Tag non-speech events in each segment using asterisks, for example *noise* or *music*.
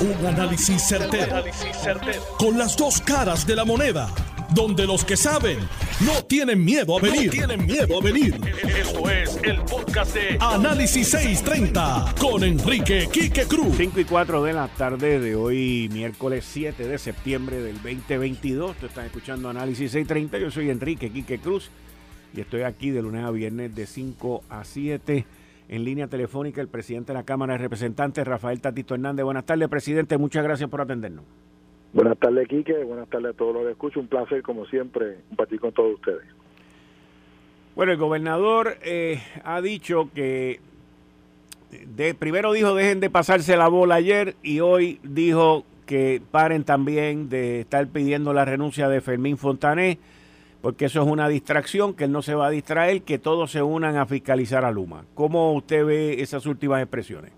Un análisis certero, Con las dos caras de la moneda. Donde los que saben no tienen miedo a venir. tienen miedo a venir. Esto es el podcast de Análisis 630 con Enrique Quique Cruz. 5 y 4 de la tarde de hoy, miércoles 7 de septiembre del 2022. Te están escuchando Análisis 630. Yo soy Enrique Quique Cruz y estoy aquí de lunes a viernes de 5 a 7 en línea telefónica el presidente de la Cámara de Representantes, Rafael Tatito Hernández. Buenas tardes, presidente. Muchas gracias por atendernos. Buenas tardes, Quique. Buenas tardes a todos los que escuchan. Un placer, como siempre, compartir con todos ustedes. Bueno, el gobernador eh, ha dicho que de, primero dijo dejen de pasarse la bola ayer y hoy dijo que paren también de estar pidiendo la renuncia de Fermín Fontané porque eso es una distracción, que él no se va a distraer, que todos se unan a fiscalizar a Luma. ¿Cómo usted ve esas últimas expresiones?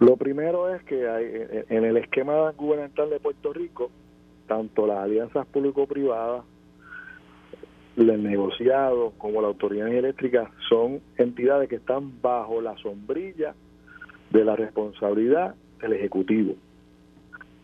Lo primero es que hay, en el esquema gubernamental de Puerto Rico, tanto las alianzas público-privadas, el negociado como la autoridad eléctrica son entidades que están bajo la sombrilla de la responsabilidad del Ejecutivo.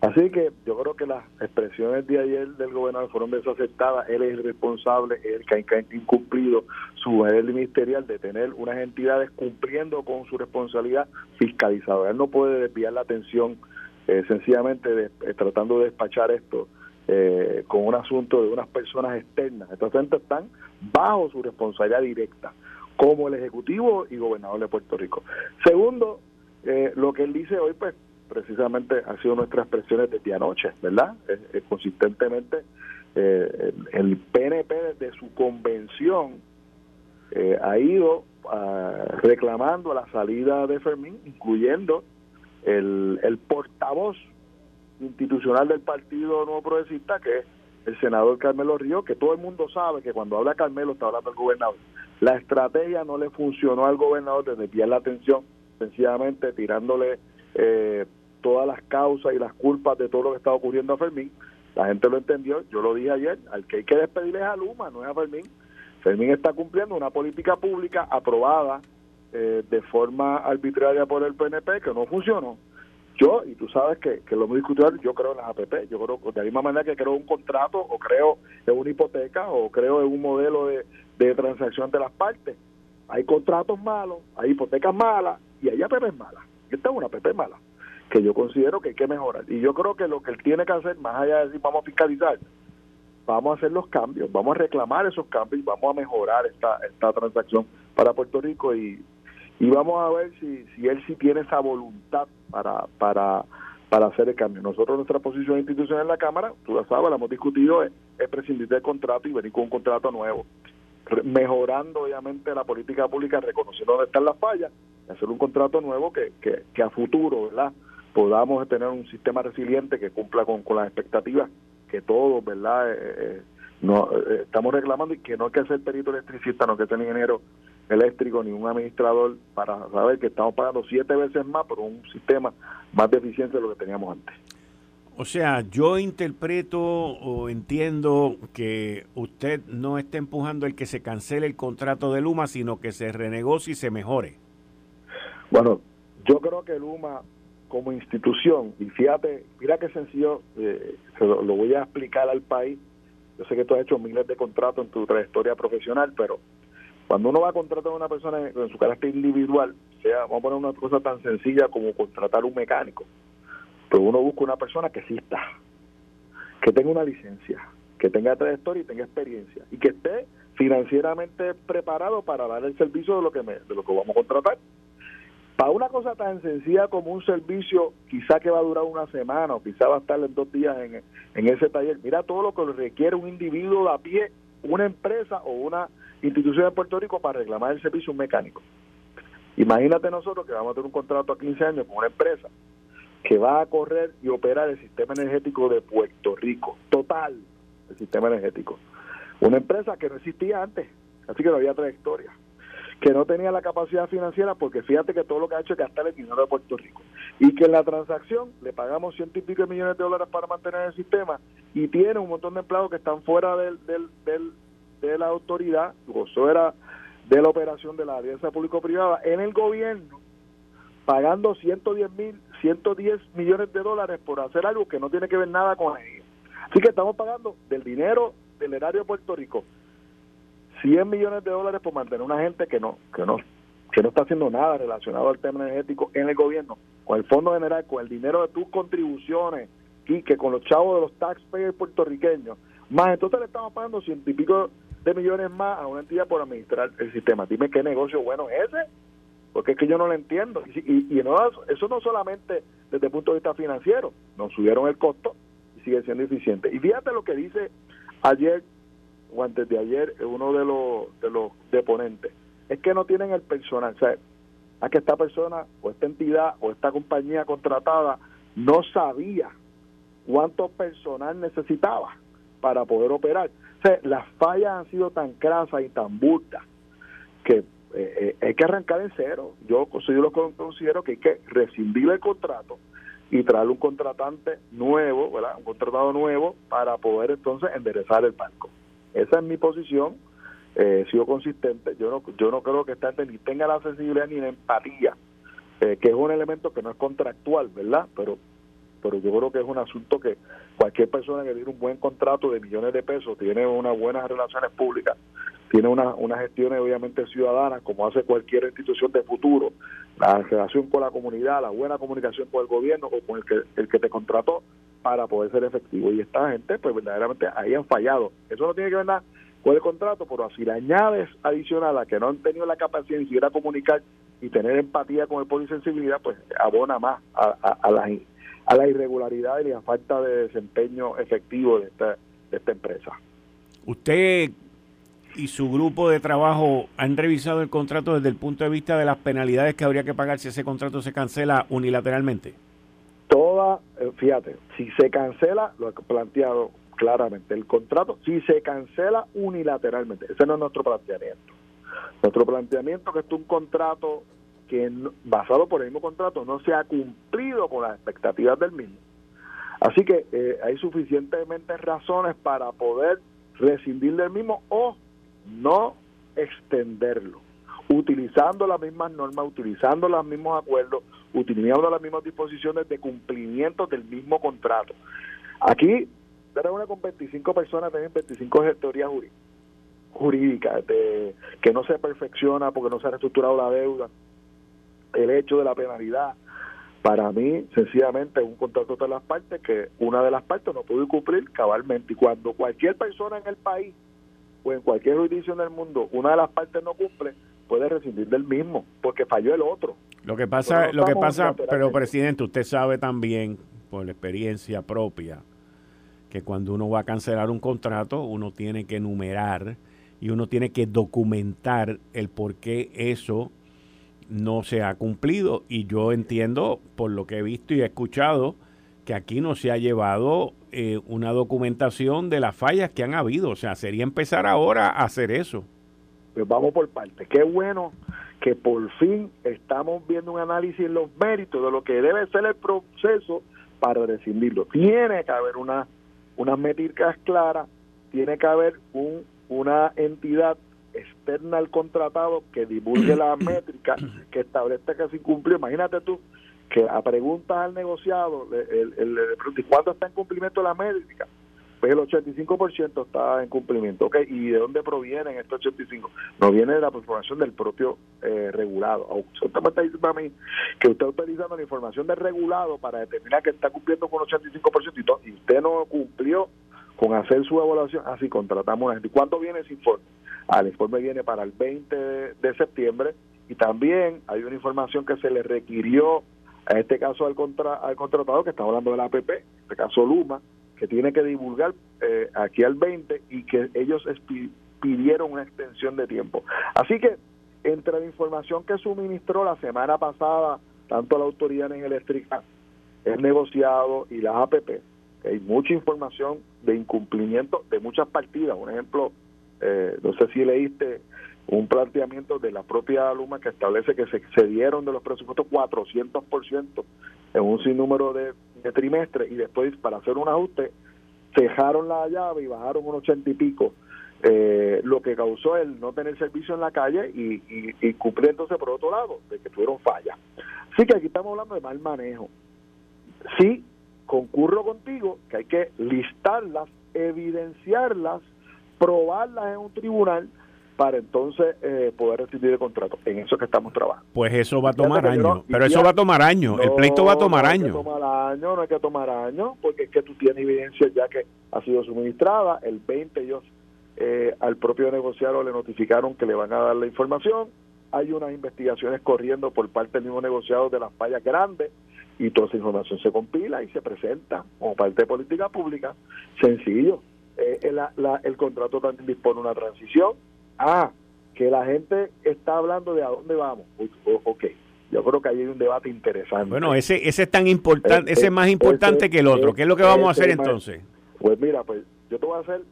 Así que yo creo que las expresiones de ayer del gobernador fueron desacertadas. Él es el responsable, el que ha incumplido su deber ministerial de tener unas entidades cumpliendo con su responsabilidad fiscalizadora. Él no puede desviar la atención eh, sencillamente de, eh, tratando de despachar esto eh, con un asunto de unas personas externas. Estos entes están bajo su responsabilidad directa, como el Ejecutivo y Gobernador de Puerto Rico. Segundo, lo que él dice hoy, pues precisamente ha sido nuestras expresiones desde anoche, ¿verdad? consistentemente eh, el, PNP desde su convención eh, ha ido uh, reclamando la salida de Fermín, incluyendo el, el portavoz institucional del Partido Nuevo Progresista, que es el senador Carmelo Río, que todo el mundo sabe que cuando habla Carmelo está hablando el gobernador. La estrategia no le funcionó al gobernador de desviar la atención, sencillamente tirándole eh, todas las causas y las culpas de todo lo que está ocurriendo a Fermín. La gente lo entendió, yo lo dije ayer, al que hay que despedirle es a Luma, no es a Fermín. Fermín está cumpliendo una política pública aprobada eh, de forma arbitraria por el PNP que no funcionó. Yo, y tú sabes que, que lo hemos discutido, yo creo en las APP, yo creo de la misma manera que creo un contrato o creo en una hipoteca o creo en un modelo de, de transacción de las partes. Hay contratos malos, hay hipotecas malas y hay APP malas. Esta es una APP mala que yo considero que hay que mejorar. Y yo creo que lo que él tiene que hacer, más allá de decir vamos a fiscalizar, vamos a hacer los cambios, vamos a reclamar esos cambios y vamos a mejorar esta, esta transacción para Puerto Rico y, y vamos a ver si, si él sí tiene esa voluntad para, para, para hacer el cambio. Nosotros nuestra posición institucional en la Cámara, tú la sabes, la hemos discutido, es, es prescindir del contrato y venir con un contrato nuevo mejorando obviamente la política pública, reconociendo dónde están las fallas, y hacer un contrato nuevo que, que a futuro, ¿verdad? Podamos tener un sistema resiliente que cumpla con, con las expectativas que todos, ¿verdad? Eh, eh no, eh, estamos reclamando y que no hay que ser perito electricista, no hay que ser ingeniero eléctrico ni un administrador para saber que estamos pagando siete veces más por un sistema más deficiente de lo que teníamos antes. O sea, yo interpreto o entiendo que usted no está empujando el que se cancele el contrato de Luma, sino que se renegocie y se mejore. Bueno, yo creo que Luma como institución, y fíjate, mira qué sencillo, eh, lo, voy a explicar al país. Yo sé que tú has hecho miles de contratos en tu trayectoria profesional, pero cuando uno va a contratar a una persona en, su carácter individual, sea, vamos a poner una cosa tan sencilla como contratar un mecánico, pero uno busca una persona que exista, que tenga una licencia, que tenga trayectoria y tenga experiencia, y que esté financieramente preparado para dar el servicio de lo que me, de lo que vamos a contratar. Para una cosa tan sencilla como un servicio, quizá que va a durar una semana o quizá va a estar en dos días en, en ese taller, mira todo lo que requiere un individuo de a pie, una empresa o una institución de Puerto Rico para reclamar el servicio un mecánico. Imagínate nosotros que vamos a tener un contrato a 15 años con una empresa que va a correr y operar el sistema energético de Puerto Rico, total, el sistema energético. Una empresa que no existía antes, así que no había trayectoria que no tenía la capacidad financiera porque fíjate que todo lo que ha hecho es gastar el dinero de Puerto Rico y que en la transacción le pagamos ciento y pico millones de dólares para mantener el sistema y tiene un montón de empleados que están fuera del, del, de la autoridad, gozó era de la operación de la alianza público-privada en el gobierno pagando 110 mil 110 millones de dólares por hacer algo que no tiene que ver nada con ellos. Así que estamos pagando del dinero del erario de Puerto Rico 100 millones de dólares por mantener una gente que no que no que no está haciendo nada relacionado al tema energético en el gobierno, con el Fondo General, con el dinero de tus contribuciones y que con los chavos de los taxpayers puertorriqueños, más entonces le estamos pagando ciento y pico de millones más a una entidad por administrar el sistema. Dime qué negocio bueno es ese, porque es que yo no lo entiendo. Y, y, no, eso no solamente desde el punto de vista financiero, nos subieron el costo y sigue siendo eficiente. Y fíjate lo que dice ayer o antes de ayer uno de los, de los deponentes, es que no tienen el personal, o sea, a que esta persona o esta entidad o esta compañía contratada no sabía cuánto personal necesitaba para poder operar. O sea, las fallas han sido tan crasas y tan burdas que eh, eh, hay que arrancar en cero. Yo, yo lo considero que hay que rescindir el contrato y traer un contratante nuevo, ¿verdad? Un contratado nuevo para poder entonces enderezar el banco. Esa es mi posición. Eh, he sido consistente. Yo no, yo no creo que esta gente ni tenga la sensibilidad ni la empatía, eh, que es un elemento que no es contractual, ¿verdad? Pero, pero yo creo que es un asunto que cualquier persona que tiene un buen contrato de millones de pesos, tiene unas buenas relaciones públicas, tiene unas una gestiones obviamente ciudadanas, como hace cualquier institución de futuro, la relación con la comunidad, la buena comunicación con el gobierno o con el que, el que te contrató, para poder ser efectivo. Y esta gente, pues verdaderamente ahí han fallado. Eso no tiene que ver nada con el contrato, pero si le añades adicional a que no han tenido la capacidad ni siquiera comunicar y tener empatía con el pueblo y sensibilidad, pues abona más a, a, la, a la irregularidad y la falta de desempeño efectivo de esta, de esta empresa. Usted y su grupo de trabajo han revisado el contrato desde el punto de vista de las penalidades que habría que pagar si ese contrato se cancela unilateralmente fíjate, si se cancela, lo he planteado claramente, el contrato, si se cancela unilateralmente, ese no es nuestro planteamiento. Nuestro planteamiento es que es un contrato que basado por el mismo contrato no se ha cumplido con las expectativas del mismo. Así que eh, hay suficientemente razones para poder rescindir del mismo o no extenderlo utilizando las mismas normas, utilizando los mismos acuerdos, utilizando las mismas disposiciones de cumplimiento del mismo contrato. Aquí, era una con 25 personas, tienen 25 gestorías jurídicas, de, que no se perfecciona porque no se ha reestructurado la deuda, el hecho de la penalidad. Para mí, sencillamente, es un contrato de las partes que una de las partes no puede cumplir cabalmente. Y cuando cualquier persona en el país o en cualquier jurisdicción del mundo, una de las partes no cumple, puede rescindir del mismo, porque falló el otro. Lo que pasa, lo que pasa, pero presidente, usted sabe también por la experiencia propia que cuando uno va a cancelar un contrato, uno tiene que enumerar y uno tiene que documentar el por qué eso no se ha cumplido. Y yo entiendo, por lo que he visto y he escuchado, que aquí no se ha llevado eh, una documentación de las fallas que han habido. O sea, sería empezar ahora a hacer eso. Pues vamos por partes. Qué bueno que por fin estamos viendo un análisis en los méritos de lo que debe ser el proceso para rescindirlo. Tiene que haber una unas métricas claras, tiene que haber un, una entidad externa al contratado que divulgue la *clears throat* métrica, que establezca que se incumplió. Imagínate tú que a preguntas al negociado, el, el, el, ¿cuándo está en cumplimiento la métrica? Pues el 85% está en cumplimiento. ¿ok? ¿Y de dónde provienen estos 85? No viene de la información del propio eh, regulado. Usted me está diciendo a mí que usted está utilizando la información del regulado para determinar que está cumpliendo con 85% y, y usted no cumplió con hacer su evaluación. Así ah, contratamos a gente. ¿Cuándo viene ese informe? Ah, el informe viene para el 20 de, septiembre y también hay una información que se le requirió a este caso al, contra, al contratado, que estamos hablando de la APP, en este caso Luma, que tiene que divulgar eh, aquí al 20 y que ellos pidieron una extensión de tiempo. Así que entre la información que suministró la semana pasada tanto la Autoridad Eléctrica, el negociado y las APP, hay mucha información de incumplimiento de muchas partidas. Un ejemplo, eh, no sé si leíste un planteamiento de la propia Luma que establece que se excedieron de los presupuestos 400% en un sinnúmero de, trimestres y después para hacer un ajuste cejaron la llave y bajaron un ochenta y pico, eh, lo que causó el no tener servicio en la calle y, y, y por otro lado de que tuvieron fallas. Así que aquí estamos hablando de mal manejo sí concurro contigo que hay que listarlas, evidenciarlas, probarlas en un tribunal para entonces eh, poder recibir el contrato. En eso que estamos trabajando. Pues eso va a tomar años. pero eso va a tomar años. el pleito va a tomar años. No hay que tomar años, no hay que tomar años, porque es que tú tienes evidencia ya que ha sido suministrada. El 20 ellos eh, al propio negociador le notificaron que le van a dar la información. Hay unas investigaciones corriendo por parte del mismo negociado de las fallas grandes y toda esa información se compila y se presenta como parte de política pública. Sencillo. Eh, el, el contrato también dispone una transición. Ah, que la gente está hablando de a dónde vamos. ok, yo creo que ahí hay un debate interesante. Bueno, ese, ese es tan importante, ese es más importante que el otro. ¿Qué es lo que vamos a hacer entonces? Pues mira, pues yo te voy a hacer,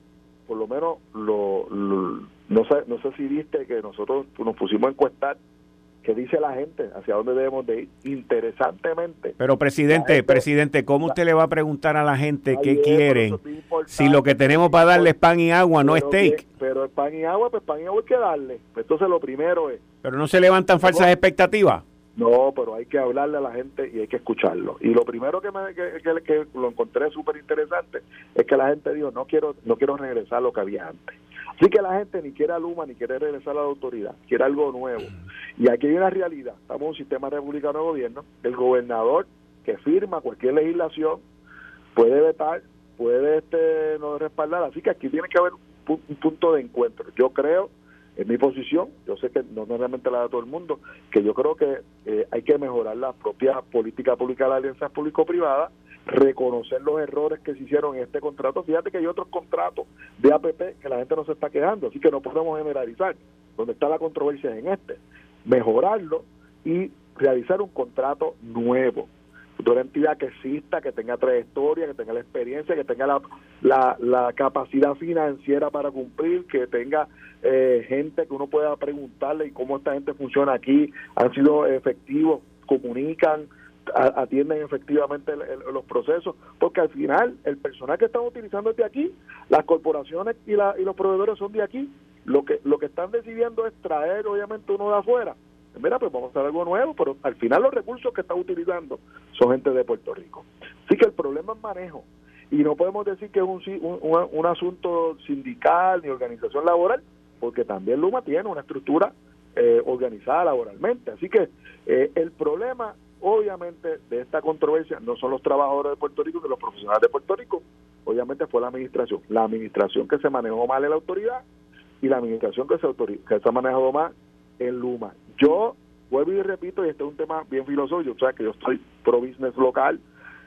por lo menos, lo, no sé no sé si viste que nosotros nos pusimos a encuestar qué dice la gente, hacia dónde debemos de ir, interesantemente. Pero presidente, presidente, ¿cómo usted le va a preguntar a la gente qué quieren si lo que tenemos para darle es pan y agua, no steak? pero pan y agua, pues pan y agua hay que darle. Pues entonces lo primero es... Pero no se levantan falsas expectativas. No, pero hay que hablarle a la gente y hay que escucharlo. Y lo primero que, me, que, que, lo encontré súper interesante es que la gente dijo, no quiero no quiero regresar a lo que había antes. Así que la gente ni quiere a Luma ni quiere regresar a la autoridad, quiere algo nuevo. Y aquí hay una realidad, estamos en un sistema republicano de gobierno, el gobernador que firma cualquier legislación puede vetar, puede este no respaldar, así que aquí tiene que haber un punto de encuentro. Yo creo en mi posición, yo sé que no realmente la da todo el mundo, que yo creo que eh, hay que mejorar la propia política pública de la alianza público-privada, reconocer los errores que se hicieron en este contrato. Fíjate que hay otros contratos de APP que la gente no se está quejando, así que no podemos generalizar. Donde está la controversia es en este. Mejorarlo y realizar un contrato nuevo de una entidad que exista, que tenga trayectoria, que tenga la experiencia, que tenga la, la, capacidad financiera para cumplir, que tenga eh, gente que uno pueda preguntarle y cómo esta gente funciona aquí, han sido efectivos, comunican, atienden efectivamente los procesos, porque al final el personal que están utilizando es de aquí, las corporaciones y, la, y los proveedores son de aquí, lo que, lo que están decidiendo es traer obviamente uno de afuera mira, pues vamos a hacer algo nuevo, pero al final los recursos que están utilizando son gente de Puerto Rico. Así que el problema es manejo. Y no podemos decir que es un, un, asunto sindical ni organización laboral, porque también Luma tiene una estructura eh, organizada laboralmente. Así que eh, el problema, obviamente, de esta controversia no son los trabajadores de Puerto Rico, ni los profesionales de Puerto Rico, obviamente fue la administración. La administración que se manejó mal en la autoridad y la administración que se, que se ha manejado mal en Luma. Yo vuelvo y repito, y este es un tema bien filosófico, o sea que yo estoy pro business local,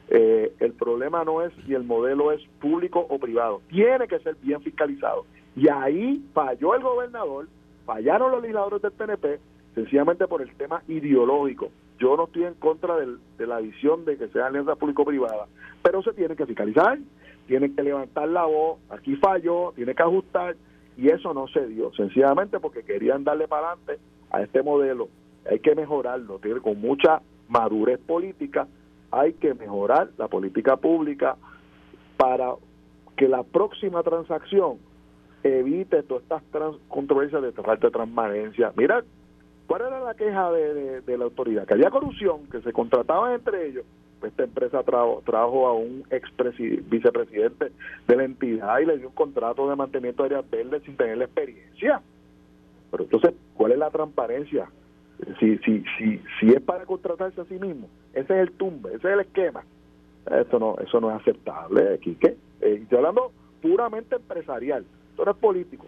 eh, el problema no es si el modelo es público o privado, tiene que ser bien fiscalizado. Y ahí falló el gobernador, fallaron los legisladores del PNP, sencillamente por el tema ideológico. Yo no estoy en contra de la visión de que sea alianza público-privada, pero se tiene que fiscalizar, tiene que levantar la voz, aquí falló, tiene que ajustar, y eso no se dio, sencillamente porque querían darle para adelante a este modelo. Hay que mejorarlo, tiene con mucha madurez política, hay que mejorar la política pública para que la próxima transacción evite todas estas controversias de falta de transparencia. Mira, ¿cuál era la queja de, la autoridad? Que había corrupción, que se contrataban entre ellos esta empresa trajo a un ex vicepresidente de la entidad y le dio un contrato de mantenimiento de áreas verdes sin tener la experiencia. Pero entonces, ¿cuál es la transparencia? Si, si, si, si es para contratarse a sí mismo, ese es el tumbe, ese es el esquema. Eso no, eso no es aceptable, Quique. Eh, estoy hablando puramente empresarial, esto no es político.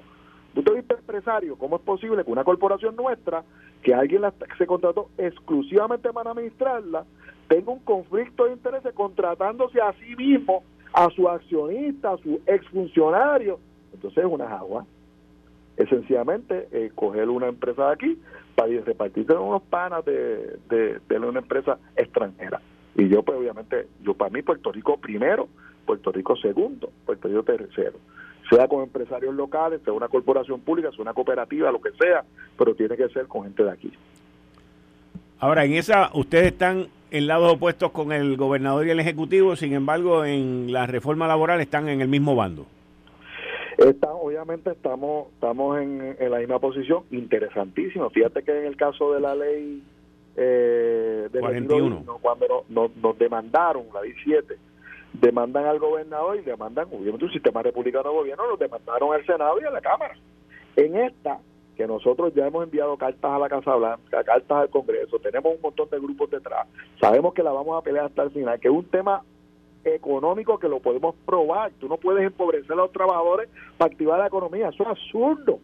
Tú te viste empresario, ¿cómo es posible que una corporación nuestra, que alguien la, se contrató exclusivamente para administrarla, tenga un conflicto de intereses contratándose a sí mismo, a su accionista, a su exfuncionario. Entonces es una agua. Es sencillamente eh, coger una empresa de aquí para repartirse unos panas de, de, una empresa extranjera. Y yo, pues obviamente, yo para mí Puerto Rico primero, Puerto Rico segundo, Puerto Rico tercero. Sea con empresarios locales, sea una corporación pública, sea una cooperativa, lo que sea, pero tiene que ser con gente de aquí. Ahora, en esa, ustedes están en lados opuestos con el gobernador y el ejecutivo, sin embargo, en la reforma laboral están en el mismo bando. Está, obviamente estamos estamos en, la misma posición, interesantísimo. Fíjate que en el caso de la ley eh, de 41. cuando nos, demandaron, la 17, demandan al gobernador y demandan, obviamente, un sistema republicano de gobierno, lo demandaron al Senado y a la Cámara. En esta, que nosotros ya hemos enviado cartas a la Casa Blanca, cartas al Congreso, tenemos un montón de grupos detrás, sabemos que la vamos a pelear hasta el final, que es un tema económico que lo podemos probar. Tú no puedes empobrecer a los trabajadores para activar la economía, eso es absurdo.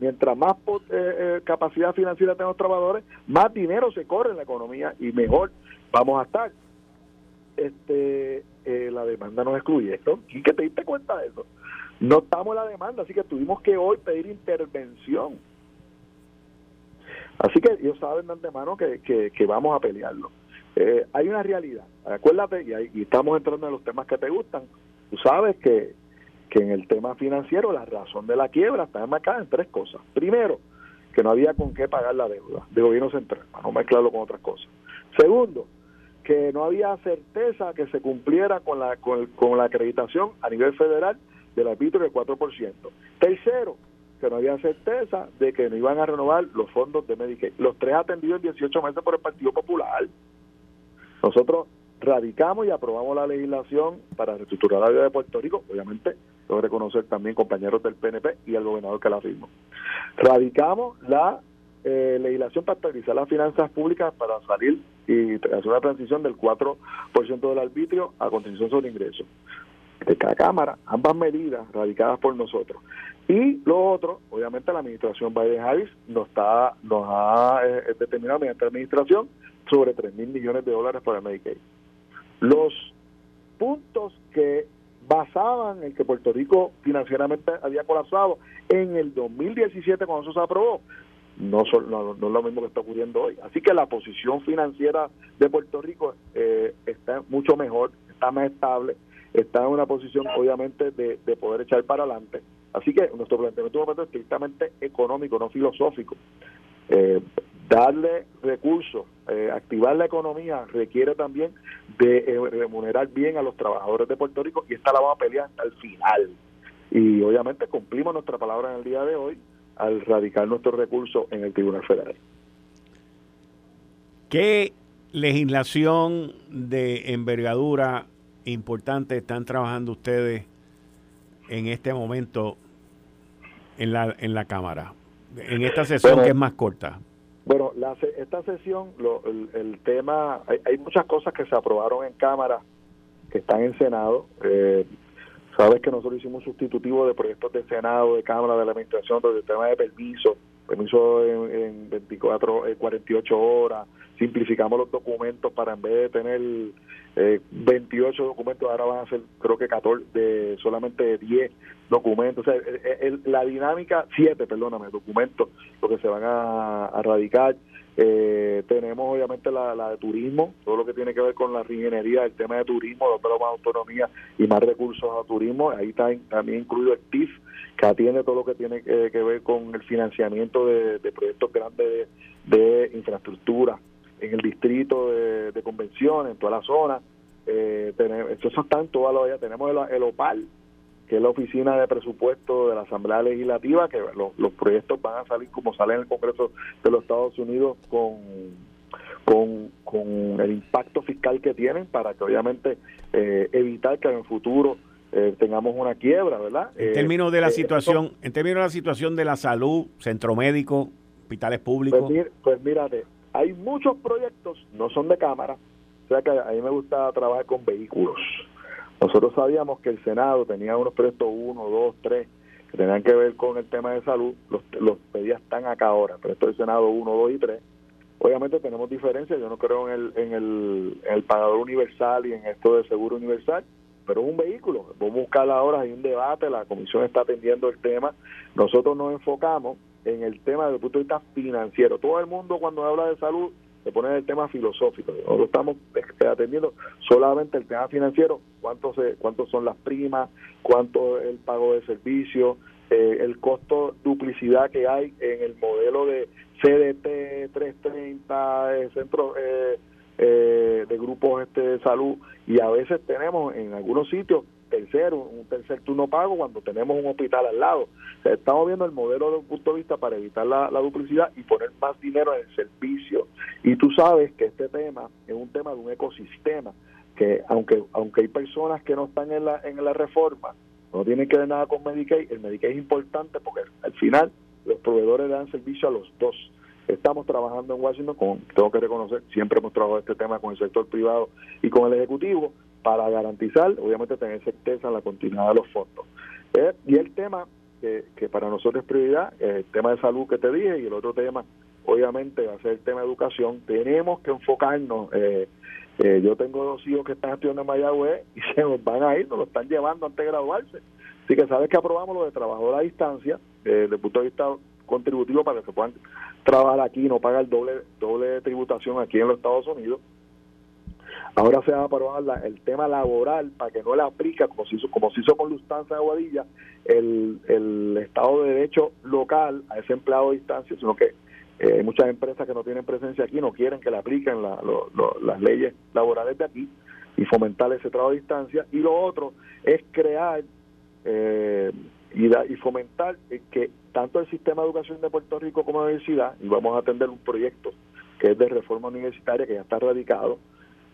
Mientras más eh, eh, capacidad financiera tengan los trabajadores, más dinero se corre en la economía y mejor vamos a estar. Este, eh, la demanda nos excluye esto. ¿Y que te diste cuenta de eso? No estamos la demanda, así que tuvimos que hoy pedir intervención. Así que ellos saben de antemano que, que, vamos a pelearlo. hay una realidad. Acuérdate, y, y, estamos entrando en los temas que te gustan. Tú sabes que que en el tema financiero la razón de la quiebra está enmarcada en tres cosas. Primero, que no había con qué pagar la deuda de gobierno central, para no mezclarlo con otras cosas. Segundo, que no había certeza que se cumpliera con la, con, la acreditación a nivel federal del arbitrio del 4%. Tercero, que no había certeza de que no iban a renovar los fondos de Medicaid. Los tres atendidos en 18 meses por el Partido Popular. Nosotros radicamos y aprobamos la legislación para reestructurar la vida de Puerto Rico, obviamente que reconocer también compañeros del PNP y el gobernador que la firmó. Radicamos la eh, legislación para estabilizar las finanzas públicas para salir y hacer una transición del 4% del arbitrio a contención sobre ingresos. De cada Cámara, ambas medidas radicadas por nosotros. Y lo otro, obviamente la administración Biden-Harris nos, está, nos ha eh, determinado mediante la administración sobre 3 mil millones de dólares para Medicaid. Los puntos que basaban en que Puerto Rico financieramente había colapsado en el 2017 cuando eso se aprobó. No, no, es lo mismo que está ocurriendo hoy. Así que la posición financiera de Puerto Rico eh, está mucho mejor, está más estable, está en una posición obviamente de, de poder echar para adelante. Así que nuestro planteamiento es estrictamente económico, no filosófico. Eh, darle recursos, eh, activar la economía requiere también de eh, remunerar bien a los trabajadores de Puerto Rico y esta la vamos a pelear hasta el final. Y obviamente cumplimos nuestra palabra en el día de hoy al radicar nuestros recursos en el Tribunal Federal. ¿Qué legislación de envergadura importante están trabajando ustedes en este momento en la, en la Cámara? En esta sesión que es más corta. Bueno, la, esta sesión, el, tema, hay, muchas cosas que se aprobaron en Cámara que están en Senado. Eh, sabes que nosotros hicimos un sustitutivo de proyectos de Senado, de Cámara, de la Administración, del tema de permiso, permiso en, 24, 48 horas, simplificamos los documentos para en vez de tener eh, 28 documentos, ahora van a ser creo que 14, de solamente 10 documentos, o sea, la dinámica, 7, perdóname, documentos, lo que se van a, a radicar. Eh, tenemos obviamente la, la, de turismo, todo lo que tiene que ver con la reingeniería, el tema de turismo, donde más autonomía y más recursos a turismo. Ahí está también incluido el TIF, que atiende todo lo que tiene que, ver con el financiamiento de, proyectos grandes de, infraestructura en el distrito de, convenciones, en toda la zona. Eh, tenemos, eso está en toda la Tenemos el, OPAL, que es la oficina de presupuesto de la Asamblea Legislativa, que los, proyectos van a salir como salen en el Congreso de los Estados Unidos con, con, el impacto fiscal que tienen para que obviamente eh, evitar que en el futuro eh, tengamos una quiebra, ¿verdad? En eh, términos de la eh, situación, en términos de la situación de la salud, centro médico, hospitales públicos. Pues, pues mírate, hay muchos proyectos, no son de cámara, o sea que a mí me gusta trabajar con vehículos. Nosotros sabíamos que el Senado tenía unos proyectos, uno, dos, tres, que tenían que ver con el tema de salud, los, los pedías están acá ahora, pero esto del Senado uno, dos y tres. Obviamente tenemos diferencias, yo no creo en el, en el, en el pagador universal y en esto de seguro universal, pero es un vehículo. Vamos a buscar ahora, hay un debate, la comisión está atendiendo el tema. Nosotros nos enfocamos en el tema desde el punto de vista financiero. Todo el mundo cuando habla de salud se pone en el tema filosófico. Nosotros estamos este, atendiendo solamente el tema financiero, cuánto, se, cuánto son las primas, cuánto el pago de servicios, eh, el costo duplicidad que hay en el modelo de CDT 330, el centro... Eh, eh, de grupos este, de salud y a veces tenemos en algunos sitios tercer, un tercer turno pago cuando tenemos un hospital al lado. estamos viendo el modelo de un punto de vista para evitar la, duplicidad y poner más dinero en el servicio. Y tú sabes que este tema es un tema de un ecosistema que aunque aunque hay personas que no están en la en la reforma, no tienen que ver nada con Medicaid, el Medicaid es importante porque al final los proveedores dan servicio a los dos. Estamos trabajando en Washington, con, tengo que reconocer, siempre hemos trabajado este tema con el sector privado y con el Ejecutivo para garantizar, obviamente, tener certeza en la continuidad de los fondos. Eh, y el tema que, que, para nosotros es prioridad, el tema de salud que te dije, y el otro tema, obviamente, va a ser el tema de educación. Tenemos que enfocarnos. Eh, eh, yo tengo dos hijos que están estudiando en Mayagüez y *laughs* se nos van a ir, nos lo están llevando antes de graduarse. Así que sabes que aprobamos lo de trabajador a distancia, desde el punto de vista contributivo, para que se puedan trabajar aquí y no pagar doble, doble tributación aquí en los Estados Unidos. Ahora se va a aprobar el tema laboral para que no le aplica, como se hizo, como se hizo con Lustanza de Aguadilla, el, el Estado de Derecho local a ese empleado a distancia, sino que eh, hay muchas empresas que no tienen presencia aquí, no quieren que le apliquen las leyes laborales de aquí y fomentar ese trabajo a distancia. Y lo otro es crear eh, y, y fomentar que tanto el sistema de educación de Puerto Rico como la universidad, y vamos a atender un proyecto que es de reforma universitaria que ya está radicado,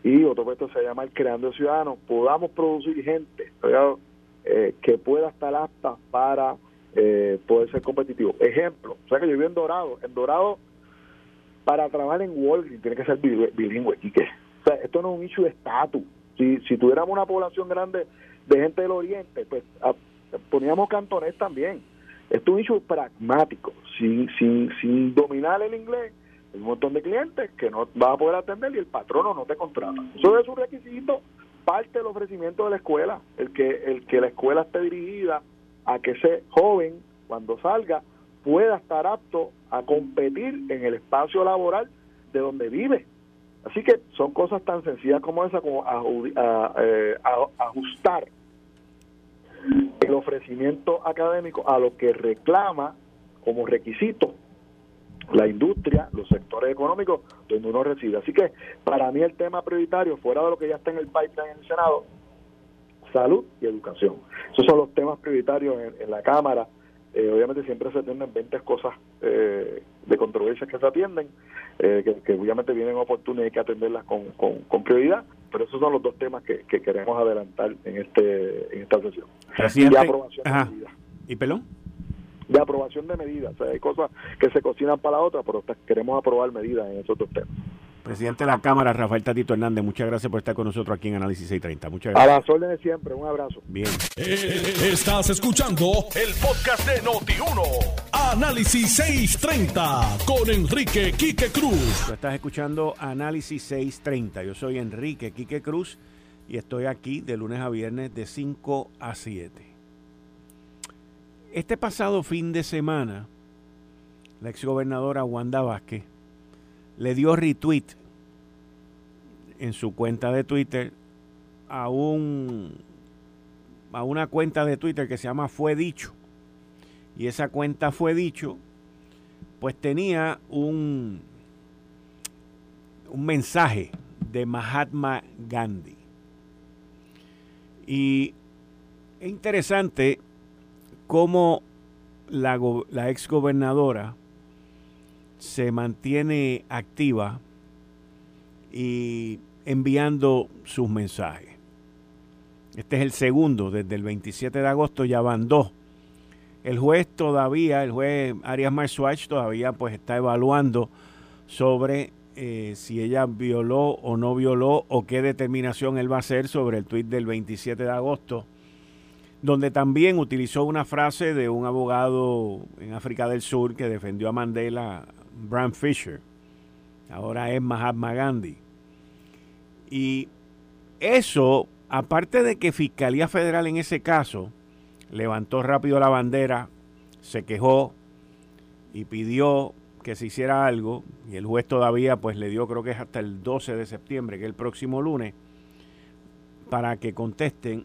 y otro proyecto se llama el Creando Ciudadanos, podamos producir gente eh, que pueda estar apta para eh, poder ser competitivo. Ejemplo, o sea que yo vivo en Dorado, en Dorado para trabajar en Walgreens tiene que ser bilingüe. O sea, esto no es un issue de estatus. Si, si tuviéramos una población grande de gente del oriente, pues poníamos cantonés también. Esto es un issue pragmático. Sin, sin, sin dominar el inglés, un montón de clientes que no vas a poder atender y el patrono no te contrata. Eso es un requisito, parte del ofrecimiento de la escuela, el que, el que la escuela esté dirigida a que ese joven, cuando salga, pueda estar apto a competir en el espacio laboral de donde vive. Así que son cosas tan sencillas como esa, como eh, ajustar el ofrecimiento académico a lo que reclama como requisito la industria, los sectores económicos donde uno reside. Así que para mí el tema prioritario, fuera de lo que ya está en el pipeline en el Senado, salud y educación. Esos son los temas prioritarios en, la Cámara. Eh, obviamente siempre se atienden 20 cosas eh, de controversias que se atienden, eh, que, obviamente vienen oportunas y hay que atenderlas con, con, prioridad, pero esos son los dos temas que, queremos adelantar en este en esta sesión. y aprobación de medidas. ¿Y pelón? De aprobación de medidas. O sea, hay cosas que se cocinan para la otra, pero queremos aprobar medidas en esos dos temas. Presidente de la Cámara, Rafael Tatito Hernández, muchas gracias por estar con nosotros aquí en Análisis 630. Muchas gracias. A las órdenes siempre, un abrazo. Bien. Eh, estás escuchando el podcast de Noti1. Análisis 630 con Enrique Quique Cruz. Tú estás escuchando Análisis 630. Yo soy Enrique Quique Cruz y estoy aquí de lunes a viernes de 5 a 7. Este pasado fin de semana, la exgobernadora Wanda Vázquez le dio retweet en su cuenta de Twitter a un a una cuenta de Twitter que se llama Fue Dicho. Y esa cuenta Fue Dicho, pues tenía un, un mensaje de Mahatma Gandhi. Y es interesante cómo la, la ex gobernadora se mantiene activa y enviando sus mensajes. Este es el segundo, desde el 27 de agosto ya van dos. El juez todavía, el juez Arias Marswatch todavía pues está evaluando sobre eh, si ella violó o no violó o qué determinación él va a hacer sobre el tuit del 27 de agosto, donde también utilizó una frase de un abogado en África del Sur que defendió a Mandela Bram Fisher. Ahora es Mahatma Gandhi. Y eso, aparte de que Fiscalía Federal en ese caso levantó rápido la bandera, se quejó y pidió que se hiciera algo, y el juez todavía pues le dio creo que es hasta el 12 de septiembre, que es el próximo lunes, para que contesten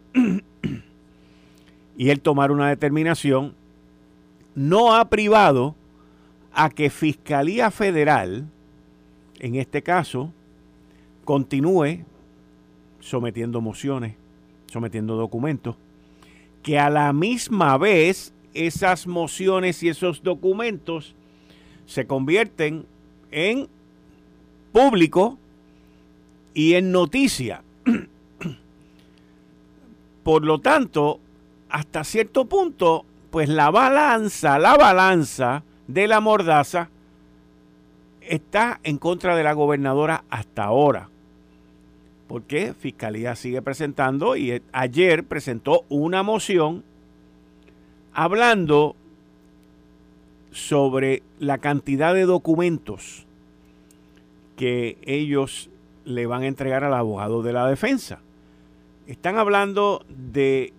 y él tomar una determinación, no ha privado a que Fiscalía Federal, en este caso, continúe sometiendo mociones, sometiendo documentos, que a la misma vez esas mociones y esos documentos se convierten en público y en noticia. *clears throat* Por lo tanto, hasta cierto punto, pues la balanza, la balanza de la mordaza está en contra de la gobernadora hasta ahora. Porque Fiscalía sigue presentando y ayer presentó una moción hablando sobre la cantidad de documentos que ellos le van a entregar al abogado de la defensa. Están hablando de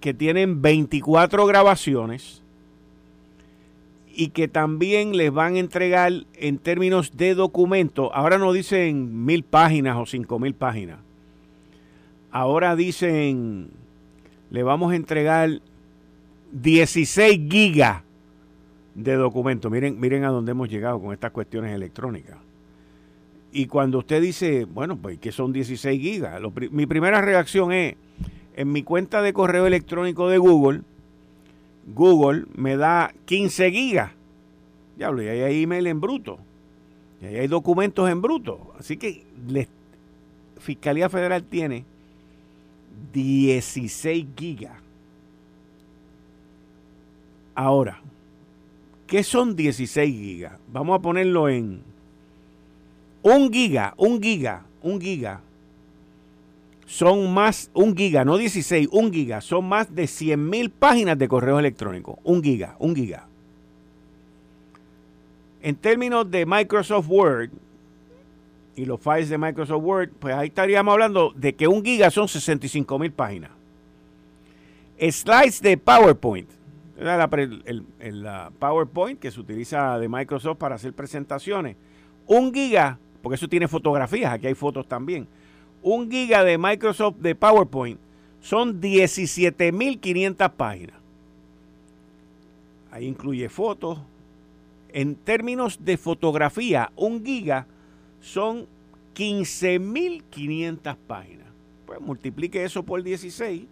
que tienen 24 grabaciones y que también les van a entregar en términos de documento, ahora no dicen mil páginas o cinco mil páginas, ahora dicen, le vamos a entregar 16 gigas de documentos. Miren, miren a dónde hemos llegado con estas cuestiones electrónicas. Y cuando usted dice, bueno, pues que son 16 gigas, mi primera reacción es, en mi cuenta de correo electrónico de Google, Google me da 15 gigas. Diablo, y ahí hay email en bruto. Y ahí hay documentos en bruto. Así que la Fiscalía Federal tiene 16 gigas. Ahora, ¿qué son 16 gigas? Vamos a ponerlo en un giga, un giga, un giga. Son más, un giga, no 16, un giga. Son más de 100 mil páginas de correo electrónico. Un giga, un giga. En términos de Microsoft Word y los files de Microsoft Word, pues ahí estaríamos hablando de que un giga son 65 mil páginas. Slides de PowerPoint. El, el, PowerPoint que se utiliza de Microsoft para hacer presentaciones. Un giga porque eso tiene fotografías, aquí hay fotos también. Un giga de Microsoft de PowerPoint son 17.500 páginas. Ahí incluye fotos. En términos de fotografía, un giga son 15.500 páginas. Pues multiplique eso por 16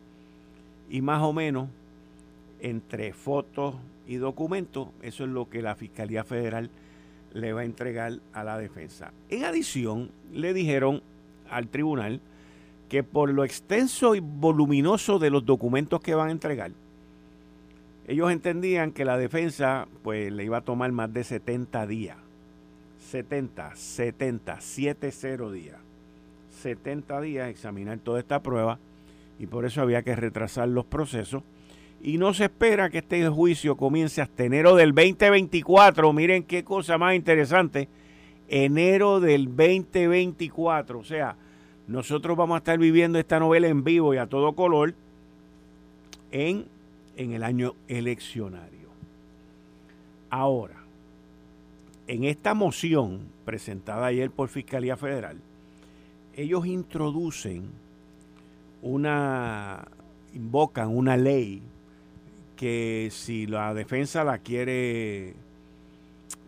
y más o menos entre fotos y documentos, eso es lo que la Fiscalía Federal le va a entregar a la defensa. En adición, le dijeron al tribunal que por lo extenso y voluminoso de los documentos que van a entregar, ellos entendían que la defensa pues le iba a tomar más de 70 días. 70, 70, 70 días. 70 días examinar toda esta prueba y por eso había que retrasar los procesos y no se espera que este juicio comience hasta enero del 2024. Miren qué cosa más interesante. Enero del 2024. O sea, nosotros vamos a estar viviendo esta novela en vivo y a todo color en, en el año eleccionario. Ahora, en esta moción presentada ayer por Fiscalía Federal, ellos introducen una, invocan una ley que si la defensa la quiere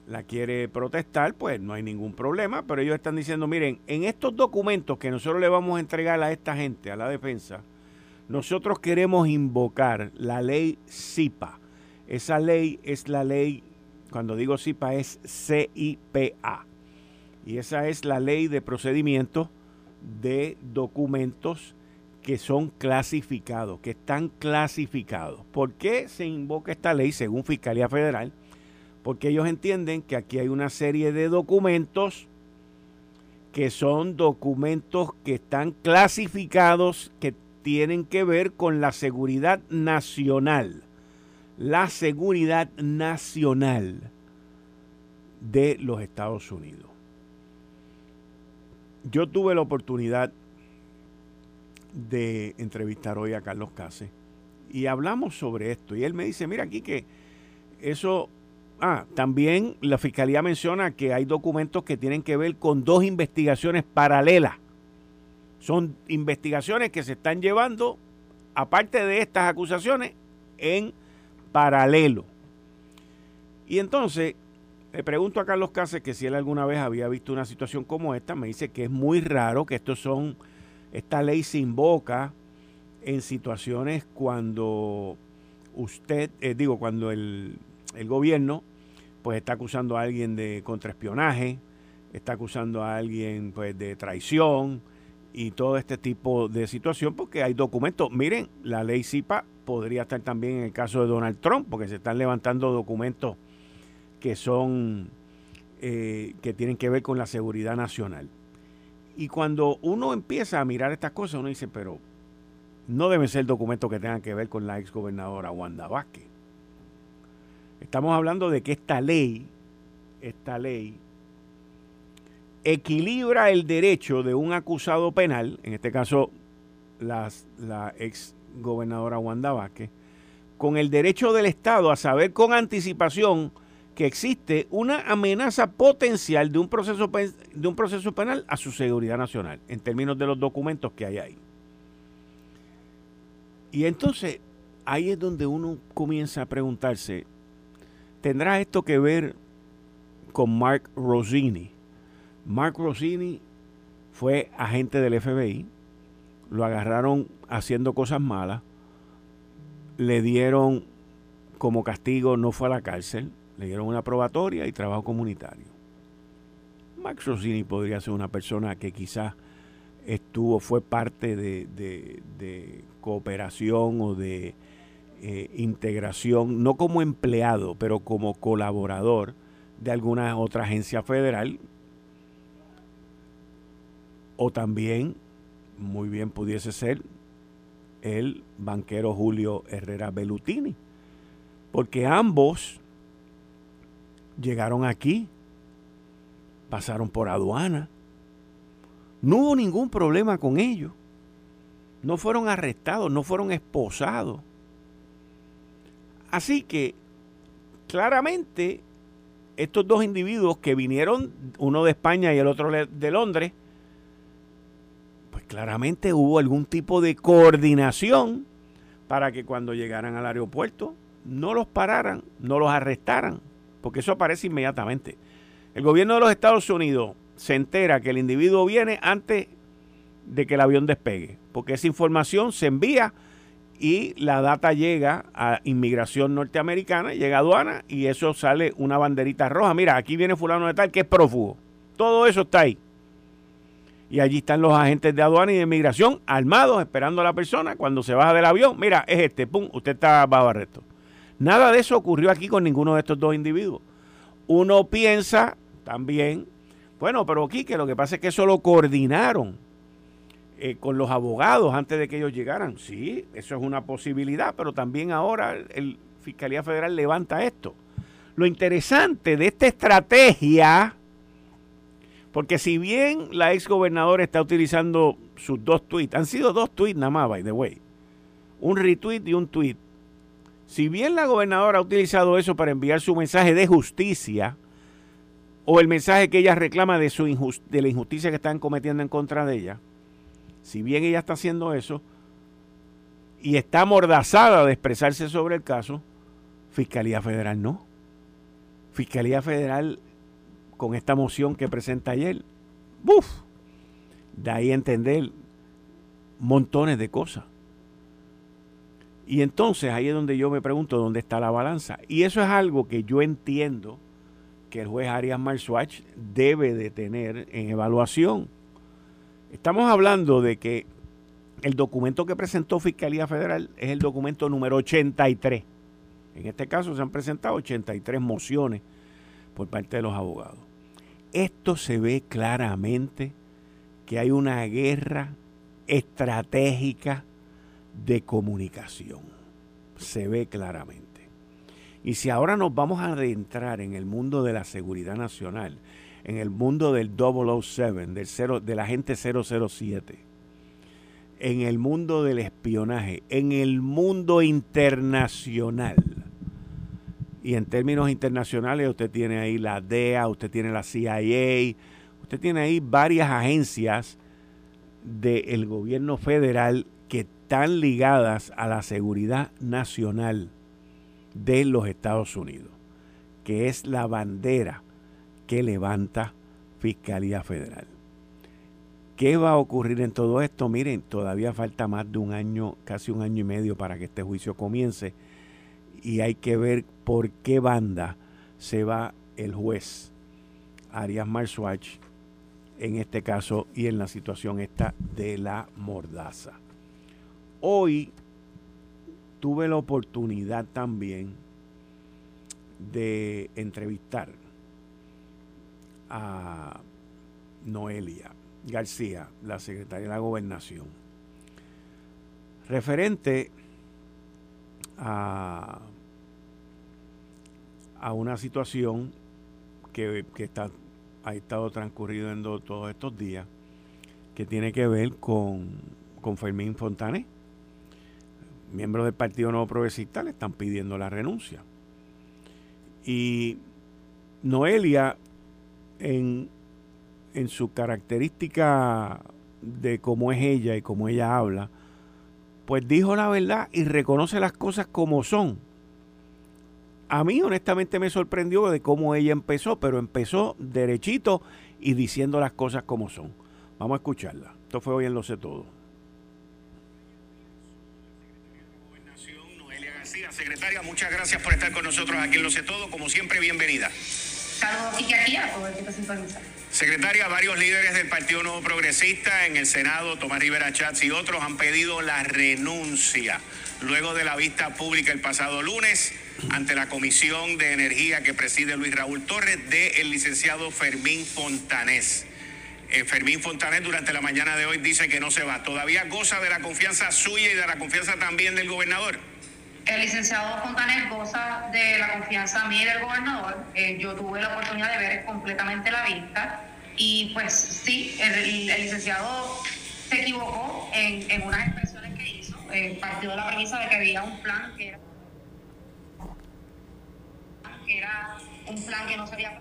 la quiere protestar, pues no hay ningún problema, pero ellos están diciendo, miren, en estos documentos que nosotros le vamos a entregar a esta gente, a la defensa, nosotros queremos invocar la ley CIPA. Esa ley es la ley, cuando digo CIPA es CIPA. Y esa es la ley de procedimiento de documentos que son clasificados, que están clasificados. ¿Por qué se invoca esta ley según Fiscalía Federal? Porque ellos entienden que aquí hay una serie de documentos que son documentos que están clasificados, que tienen que ver con la seguridad nacional. La seguridad nacional de los Estados Unidos. Yo tuve la oportunidad de entrevistar hoy a Carlos Case y hablamos sobre esto. Y él me dice, mira aquí que eso... Ah, también la Fiscalía menciona que hay documentos que tienen que ver con dos investigaciones paralelas. Son investigaciones que se están llevando, aparte de estas acusaciones, en paralelo. Y entonces le pregunto a Carlos Cáceres que si él alguna vez había visto una situación como esta. Me dice que es muy raro, que estos son esta ley se invoca en situaciones cuando usted, eh, digo, cuando el, el, gobierno pues está acusando a alguien de contraespionaje, está acusando a alguien pues de traición y todo este tipo de situación porque hay documentos. Miren, la ley CIPA podría estar también en el caso de Donald Trump porque se están levantando documentos que son eh, que tienen que ver con la seguridad nacional. Y cuando uno empieza a mirar estas cosas, uno dice, pero no deben ser documentos que tengan que ver con la exgobernadora Wanda Vázquez. Estamos hablando de que esta ley, esta ley, equilibra el derecho de un acusado penal, en este caso la ex gobernadora Wanda Vázquez, con el derecho del Estado a saber con anticipación que existe una amenaza potencial de un proceso de un proceso penal a su seguridad nacional en términos de los documentos que hay ahí. Y entonces ahí es donde uno comienza a preguntarse, ¿tendrá esto que ver con Mark Rossini? Mark Rossini fue agente del FBI, lo agarraron haciendo cosas malas, le dieron como castigo, no fue a la cárcel, le dieron una probatoria y trabajo comunitario. Mark Rossini podría ser una persona que quizás estuvo, fue parte de, cooperación o de eh, integración, no como empleado, pero como colaborador de alguna otra agencia federal. O también, muy bien pudiese ser, el banquero Julio Herrera Bellutini. Porque ambos llegaron aquí, pasaron por aduana, no hubo ningún problema con ellos. No fueron arrestados, no fueron esposados. Así que, claramente, estos dos individuos que vinieron, uno de España y el otro de Londres, pues claramente hubo algún tipo de coordinación para que cuando llegaran al aeropuerto no los pararan, no los arrestaran, porque eso aparece inmediatamente. El gobierno de los Estados Unidos se entera que el individuo viene antes de que el avión despegue, porque esa información se envía y la data llega a inmigración norteamericana, llega a aduana y eso sale una banderita roja. Mira, aquí viene fulano de tal que es prófugo. Todo eso está ahí. Y allí están los agentes de aduana y de inmigración armados esperando a la persona cuando se baja del avión. Mira, es este, pum, usted está bajo arresto. Nada de eso ocurrió aquí con ninguno de estos dos individuos. Uno piensa también bueno, pero aquí que lo que pasa es que eso lo coordinaron eh, con los abogados antes de que ellos llegaran. Sí, eso es una posibilidad, pero también ahora el Fiscalía Federal levanta esto. Lo interesante de esta estrategia, porque si bien la ex gobernadora está utilizando sus dos tweets, han sido dos tweets nada más, by the way, un retweet y un tweet. Si bien la gobernadora ha utilizado eso para enviar su mensaje de justicia, o el mensaje que ella reclama de, su de la injusticia que están cometiendo en contra de ella, si bien ella está haciendo eso y está amordazada de expresarse sobre el caso, Fiscalía Federal no. Fiscalía Federal con esta moción que presenta ayer, ¡buf! De ahí a entender montones de cosas. Y entonces ahí es donde yo me pregunto dónde está la balanza. Y eso es algo que yo entiendo que el juez Arias Marswatch debe de tener en evaluación. Estamos hablando de que el documento que presentó Fiscalía Federal es el documento número 83. En este caso se han presentado 83 mociones por parte de los abogados. Esto se ve claramente que hay una guerra estratégica de comunicación. Se ve claramente. Y si ahora nos vamos a adentrar en el mundo de la seguridad nacional, en el mundo del 007, del, cero, del agente 007, en el mundo del espionaje, en el mundo internacional, y en términos internacionales usted tiene ahí la DEA, usted tiene la CIA, usted tiene ahí varias agencias del gobierno federal que están ligadas a la seguridad nacional de los Estados Unidos, que es la bandera que levanta Fiscalía Federal. ¿Qué va a ocurrir en todo esto? Miren, todavía falta más de un año, casi un año y medio para que este juicio comience y hay que ver por qué banda se va el juez Arias Marswatch en este caso y en la situación esta de la mordaza. Hoy tuve la oportunidad también de entrevistar a Noelia García, la secretaria de la gobernación, referente a, a una situación que, está, ha estado transcurriendo todos estos días, que tiene que ver con, con Fermín Fontané. Miembros del Partido Nuevo Progresista le están pidiendo la renuncia. Y Noelia, en en su característica de cómo es ella y cómo ella habla, pues dijo la verdad y reconoce las cosas como son. A mí honestamente me sorprendió de cómo ella empezó, pero empezó derechito y diciendo las cosas como son. Vamos a escucharla. Esto fue hoy en Lo Sé Todo. Secretaria, muchas gracias por estar con nosotros aquí en Lo Sé Todo. Como siempre, bienvenida. A todo el que. Secretaria, varios líderes del Partido Nuevo Progresista en el Senado, Tomás Rivera Chats y otros han pedido la renuncia luego de la vista pública el pasado lunes ante la Comisión de Energía que preside Luis Raúl Torres del licenciado Fermín Fontanés. Eh, Fermín Fontanés durante la mañana de hoy dice que no se va. ¿Todavía goza de la confianza suya y de la confianza también del gobernador? El licenciado Fontanés goza de la confianza mía y del gobernador. Eh, yo tuve la oportunidad de ver completamente la vista. Y pues sí, el, licenciado se equivocó en, en, unas expresiones que hizo. Eh, partió de la premisa de que había un plan que era, que era un plan que no se había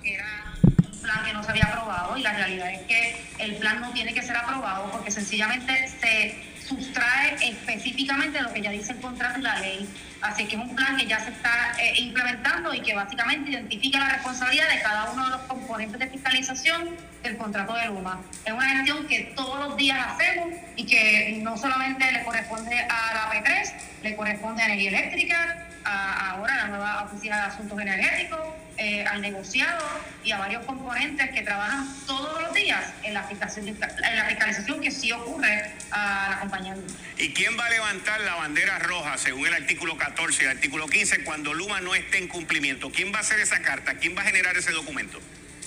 que era un plan que no se había aprobado y la realidad es que el plan no tiene que ser aprobado porque sencillamente se sustrae específicamente lo que ya dice el contrato y la ley. Así que es un plan que ya se está eh, implementando y que básicamente identifica la responsabilidad de cada uno de los componentes de fiscalización del contrato de Luma. Es una gestión que todos los días hacemos y que no solamente le corresponde a la P3, le corresponde a Energía Eléctrica, ahora a la nueva Oficina de Asuntos Energéticos, eh, al negociado y a varios componentes que trabajan todos los días en la, en la fiscalización que sí ocurre a la compañía. ¿Y quién va a levantar la bandera roja según el artículo 14 y el artículo 15 cuando Luma no esté en cumplimiento? ¿Quién va a hacer esa carta? ¿Quién va a generar ese documento?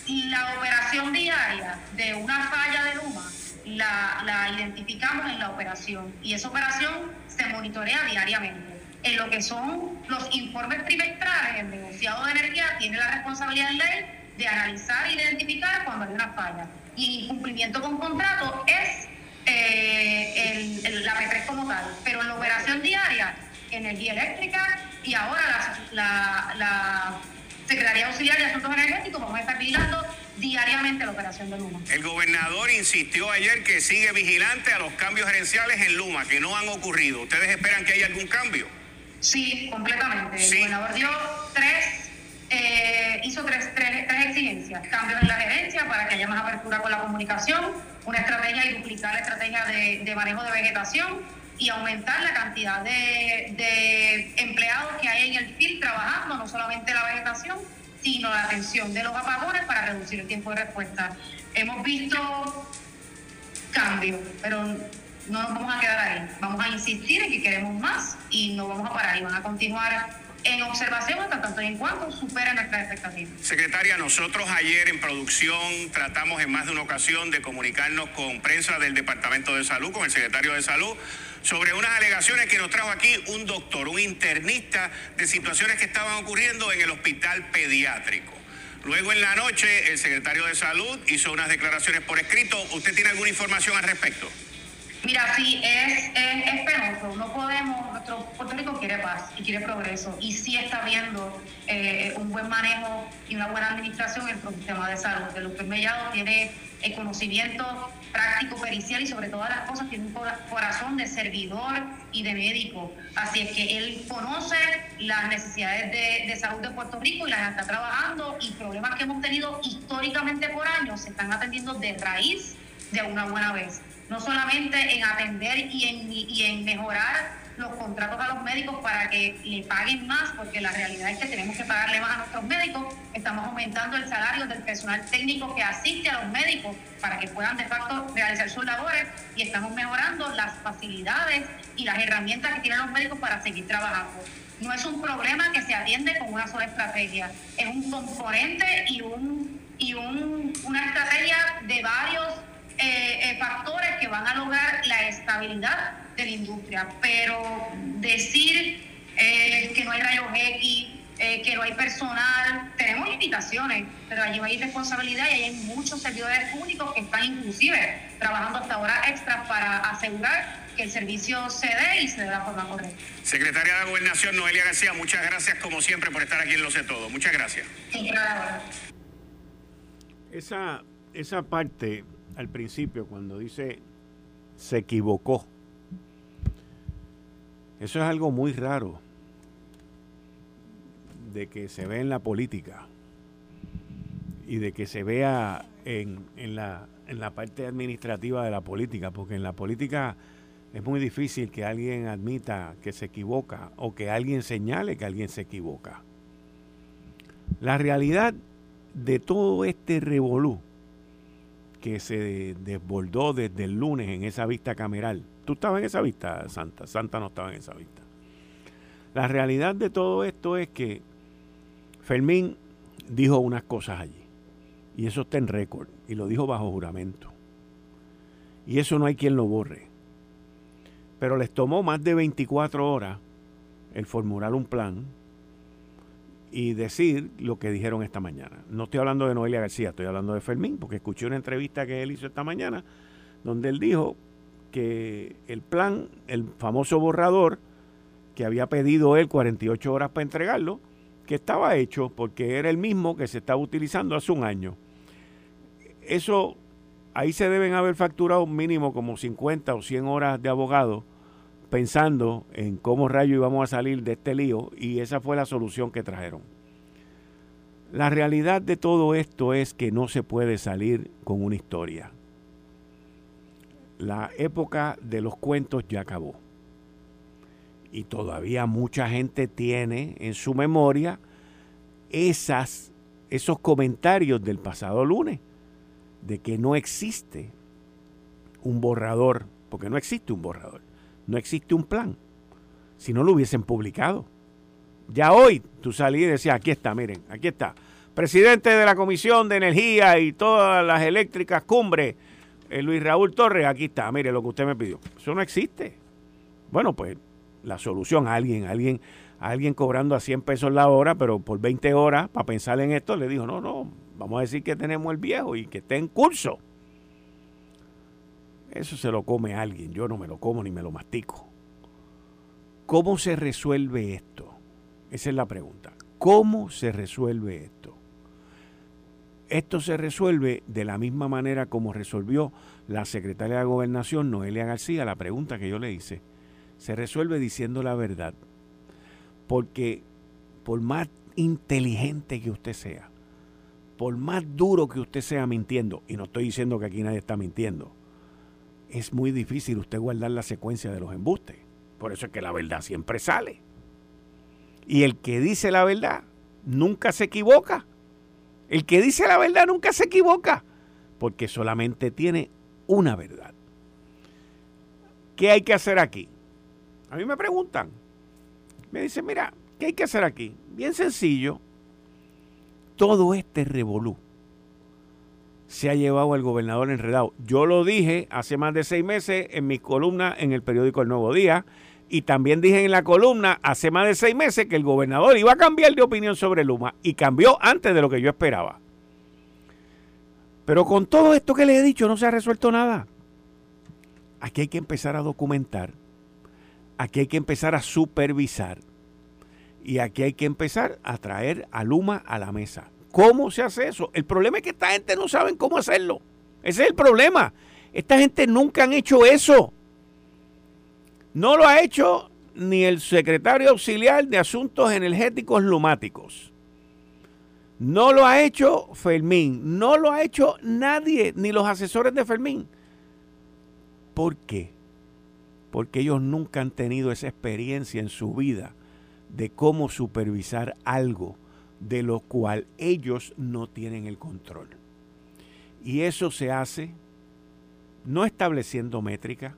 La operación diaria de una falla de Luma la, la identificamos en la operación y esa operación se monitorea diariamente en lo que son los informes trimestrales, el negociado de energía tiene la responsabilidad de ley de analizar e identificar cuando hay una falla. Y el incumplimiento con contrato es eh, el, la P3 como tal. Pero en la operación diaria, energía eléctrica y ahora la, la, Secretaría Auxiliar de Asuntos Energéticos, vamos a estar vigilando diariamente la operación de Luma. El gobernador insistió ayer que sigue vigilante a los cambios gerenciales en Luma, que no han ocurrido. ¿Ustedes esperan que haya algún cambio? Sí, completamente. El gobernador dio tres, eh, hizo tres, tres, exigencias. Cambios en la gerencia para que haya más apertura con la comunicación, una estrategia y duplicar la estrategia de, manejo de vegetación y aumentar la cantidad de, de, empleados que hay en el field trabajando, no solamente la vegetación, sino la atención de los apagones para reducir el tiempo de respuesta. Hemos visto cambios, pero no nos vamos a quedar ahí. Vamos a insistir en que queremos más y no vamos a parar y van a continuar en observación hasta tanto y en cuanto superen nuestras expectativas. Secretaria, nosotros ayer en producción tratamos en más de una ocasión de comunicarnos con prensa del Departamento de Salud, con el secretario de Salud, sobre unas alegaciones que nos trajo aquí un doctor, un internista de situaciones que estaban ocurriendo en el hospital pediátrico. Luego en la noche el secretario de Salud hizo unas declaraciones por escrito. ¿Usted tiene alguna información al respecto? Mira, sí, es, es, penoso. No podemos, nuestro Puerto Rico quiere paz y quiere progreso y sí está viendo eh, un buen manejo y una buena administración en el sistema de salud. El doctor Mellado tiene el conocimiento práctico pericial y sobre todas las cosas tiene un corazón de servidor y de médico. Así es que él conoce las necesidades de, de salud de Puerto Rico y las está trabajando y problemas que hemos tenido históricamente por años se están atendiendo de raíz de una buena vez. No solamente en atender y en, y en mejorar los contratos a los médicos para que le paguen más, porque la realidad es que tenemos que pagarle más a nuestros médicos. Estamos aumentando el salario del personal técnico que asiste a los médicos para que puedan de facto realizar sus labores y estamos mejorando las facilidades y las herramientas que tienen los médicos para seguir trabajando. No es un problema que se atiende con una sola estrategia, es un componente y, un, y un, una estrategia de varios eh, eh, factores que van a lograr la estabilidad de la industria, pero decir eh, que no hay rayos X, eh, que no hay personal, tenemos limitaciones, pero allí hay responsabilidad y hay muchos servidores públicos que están inclusive trabajando hasta ahora extra para asegurar que el servicio se dé y se dé de la forma correcta. Secretaria de Gobernación Noelia García, muchas gracias como siempre por estar aquí en Lo Sé Todo. Muchas gracias. Esa, esa parte al principio, cuando dice se equivocó, eso es algo muy raro de que se ve en la política y de que se vea en, en, la, en la parte administrativa de la política, porque en la política es muy difícil que alguien admita que se equivoca o que alguien señale que alguien se equivoca. La realidad de todo este revolú que se desbordó desde el lunes en esa vista cameral Tú estabas en esa vista, Santa. Santa no estaba en esa vista. La realidad de todo esto es que Fermín dijo unas cosas allí. Y eso está en récord. Y lo dijo bajo juramento. Y eso no hay quien lo borre. Pero les tomó más de 24 horas el formular un plan y decir lo que dijeron esta mañana. No estoy hablando de Noelia García, estoy hablando de Fermín, porque escuché una entrevista que él hizo esta mañana, donde él dijo que el plan, el famoso borrador, que había pedido él 48 horas para entregarlo, que estaba hecho porque era el mismo que se estaba utilizando hace un año. Eso, ahí se deben haber facturado mínimo como 50 o 100 horas de abogado pensando en cómo rayo íbamos a salir de este lío y esa fue la solución que trajeron. La realidad de todo esto es que no se puede salir con una historia la época de los cuentos ya acabó. Y todavía mucha gente tiene en su memoria esas, esos comentarios del pasado lunes de que no existe un borrador, porque no existe un borrador, no existe un plan, si no lo hubiesen publicado. Ya hoy tú salí y decías, aquí está, miren, aquí está, presidente de la Comisión de Energía y todas las eléctricas cumbres eh, Luis Raúl Torres, aquí está, mire lo que usted me pidió. Eso no existe. Bueno, pues la solución, alguien, alguien, alguien cobrando a 100 pesos la hora, pero por 20 horas para pensar en esto, le dijo, no, no, vamos a decir que tenemos el viejo y que esté en curso. Eso se lo come alguien, yo no me lo como ni me lo mastico. ¿Cómo se resuelve esto? Esa es la pregunta. ¿Cómo se resuelve esto? Esto se resuelve de la misma manera como resolvió la secretaria de Gobernación, Noelia García, la pregunta que yo le hice. Se resuelve diciendo la verdad. Porque por más inteligente que usted sea, por más duro que usted sea mintiendo, y no estoy diciendo que aquí nadie está mintiendo, es muy difícil usted guardar la secuencia de los embustes. Por eso es que la verdad siempre sale. Y el que dice la verdad nunca se equivoca. El que dice la verdad nunca se equivoca, porque solamente tiene una verdad. ¿Qué hay que hacer aquí? A mí me preguntan. Me dicen, mira, ¿qué hay que hacer aquí? Bien sencillo. Todo este revolú se ha llevado al gobernador enredado. Yo lo dije hace más de seis meses en mi columna en el periódico El Nuevo Día y también dije en la columna hace más de seis meses que el gobernador iba a cambiar de opinión sobre Luma y cambió antes de lo que yo esperaba. Pero con todo esto que le he dicho no se ha resuelto nada. Aquí hay que empezar a documentar, aquí hay que empezar a supervisar y aquí hay que empezar a traer a Luma a la mesa. ¿Cómo se hace eso? El problema es que esta gente no sabe cómo hacerlo. Ese es el problema. Esta gente nunca han hecho eso. No lo ha hecho ni el secretario auxiliar de Asuntos Energéticos Lumáticos. No lo ha hecho Fermín. No lo ha hecho nadie, ni los asesores de Fermín. ¿Por qué? Porque ellos nunca han tenido esa experiencia en su vida de cómo supervisar algo de lo cual ellos no tienen el control. Y eso se hace no estableciendo métrica,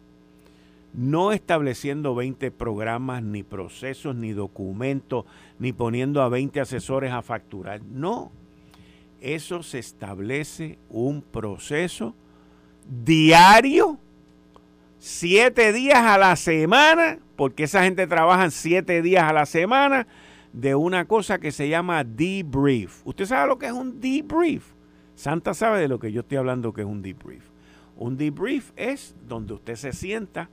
no estableciendo 20 programas, ni procesos, ni documentos, ni poniendo a 20 asesores a facturar. No, eso se establece un proceso diario, siete días a la semana, porque esa gente trabaja siete días a la semana, de una cosa que se llama debrief. ¿Usted sabe lo que es un debrief? Santa sabe de lo que yo estoy hablando que es un debrief. Un debrief es donde usted se sienta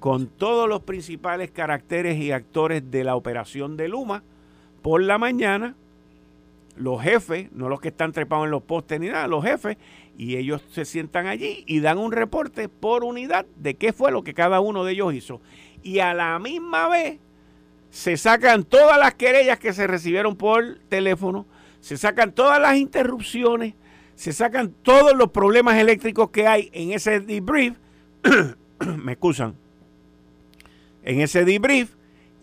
con todos los principales caracteres y actores de la operación de Luma por la mañana, los jefes, no los que están trepados en los postes ni nada, los jefes, y ellos se sientan allí y dan un reporte por unidad de qué fue lo que cada uno de ellos hizo. Y a la misma vez se sacan todas las querellas que se recibieron por teléfono, se sacan todas las interrupciones, se sacan todos los problemas eléctricos que hay en ese debrief, *coughs* me excusan, en ese debrief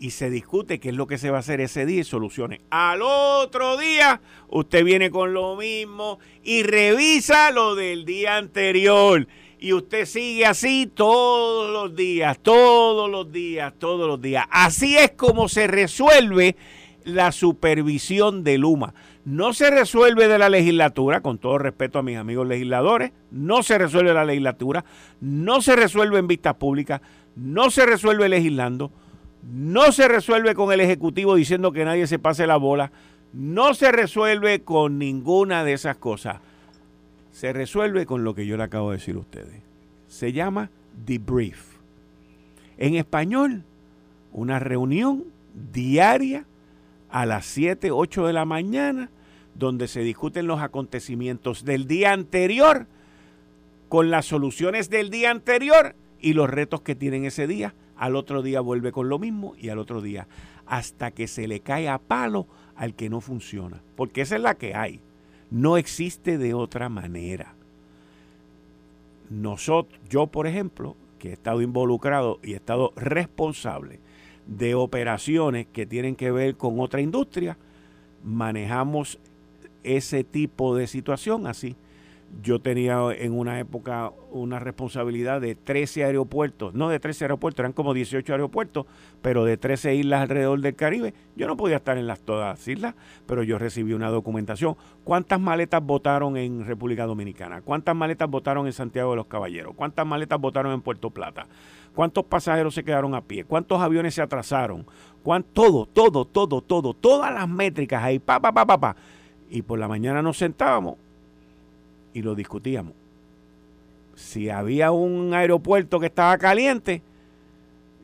y se discute qué es lo que se va a hacer ese día y soluciones. Al otro día, usted viene con lo mismo y revisa lo del día anterior. Y usted sigue así todos los días, todos los días, todos los días. Así es como se resuelve la supervisión de Luma. No se resuelve de la legislatura, con todo respeto a mis amigos legisladores, no se resuelve la legislatura, no se resuelve en vistas públicas, no se resuelve legislando, no se resuelve con el Ejecutivo diciendo que nadie se pase la bola, no se resuelve con ninguna de esas cosas. Se resuelve con lo que yo le acabo de decir a ustedes. Se llama debrief. En español, una reunión diaria a las 7, 8 de la mañana, donde se discuten los acontecimientos del día anterior con las soluciones del día anterior y los retos que tienen ese día. Al otro día vuelve con lo mismo y al otro día hasta que se le cae a palo al que no funciona. Porque esa es la que hay. No existe de otra manera. Nosotros, yo por ejemplo, que he estado involucrado y he estado responsable de operaciones que tienen que ver con otra industria, manejamos ese tipo de situación así yo tenía en una época una responsabilidad de 13 aeropuertos, no de 13 aeropuertos, eran como 18 aeropuertos, pero de 13 islas alrededor del Caribe. Yo no podía estar en las todas las islas, pero yo recibí una documentación. ¿Cuántas maletas votaron en República Dominicana? ¿Cuántas maletas votaron en Santiago de los Caballeros? ¿Cuántas maletas votaron en Puerto Plata? ¿Cuántos pasajeros se quedaron a pie? ¿Cuántos aviones se atrasaron? todo, todo, todo, todo, todas las métricas ahí, pa, pa, pa, pa, pa. Y por la mañana nos sentábamos y lo discutíamos. Si había un aeropuerto que estaba caliente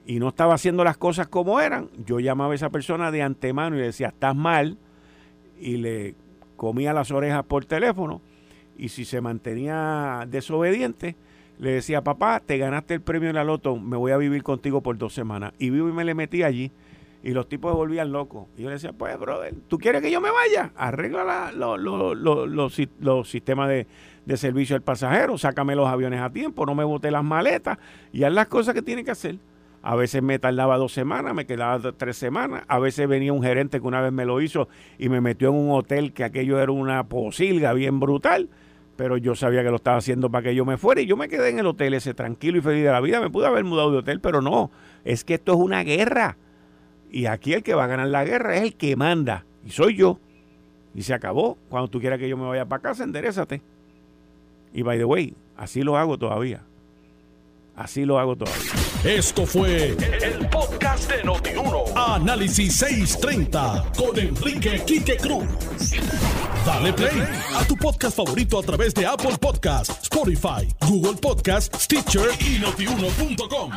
y no estaba haciendo las cosas como eran, yo llamaba a esa persona de antemano y le decía, estás mal, y le comía las orejas por teléfono, y si se mantenía desobediente, le decía, papá, te ganaste el premio en la loto, me voy a vivir contigo por dos semanas. Y vivo y me le metí allí y los tipos se volvían locos. Y yo le decía, pues, brother, ¿tú quieres que yo me vaya? Arregla los sistemas de, servicio al pasajero, sácame los aviones a tiempo, no me bote las maletas y haz las cosas que tiene que hacer. A veces me tardaba dos semanas, me quedaba tres semanas. A veces venía un gerente que una vez me lo hizo y me metió en un hotel que aquello era una posilga bien brutal. Pero yo sabía que lo estaba haciendo para que yo me fuera y yo me quedé en el hotel ese tranquilo y feliz de la vida. Me pude haber mudado de hotel, pero no. Es que esto es una guerra y aquí el que va a ganar la guerra es el que manda. Y soy yo. Y se acabó. Cuando tú quieras que yo me vaya para casa, enderezate. Y by the way, así lo hago todavía. Así lo hago todavía. Esto fue el, podcast de Notiuno. Análisis 630 con Enrique Quique Cruz. Dale play a tu podcast favorito a través de Apple Podcasts, Spotify, Google Podcasts, Stitcher y notiuno.com.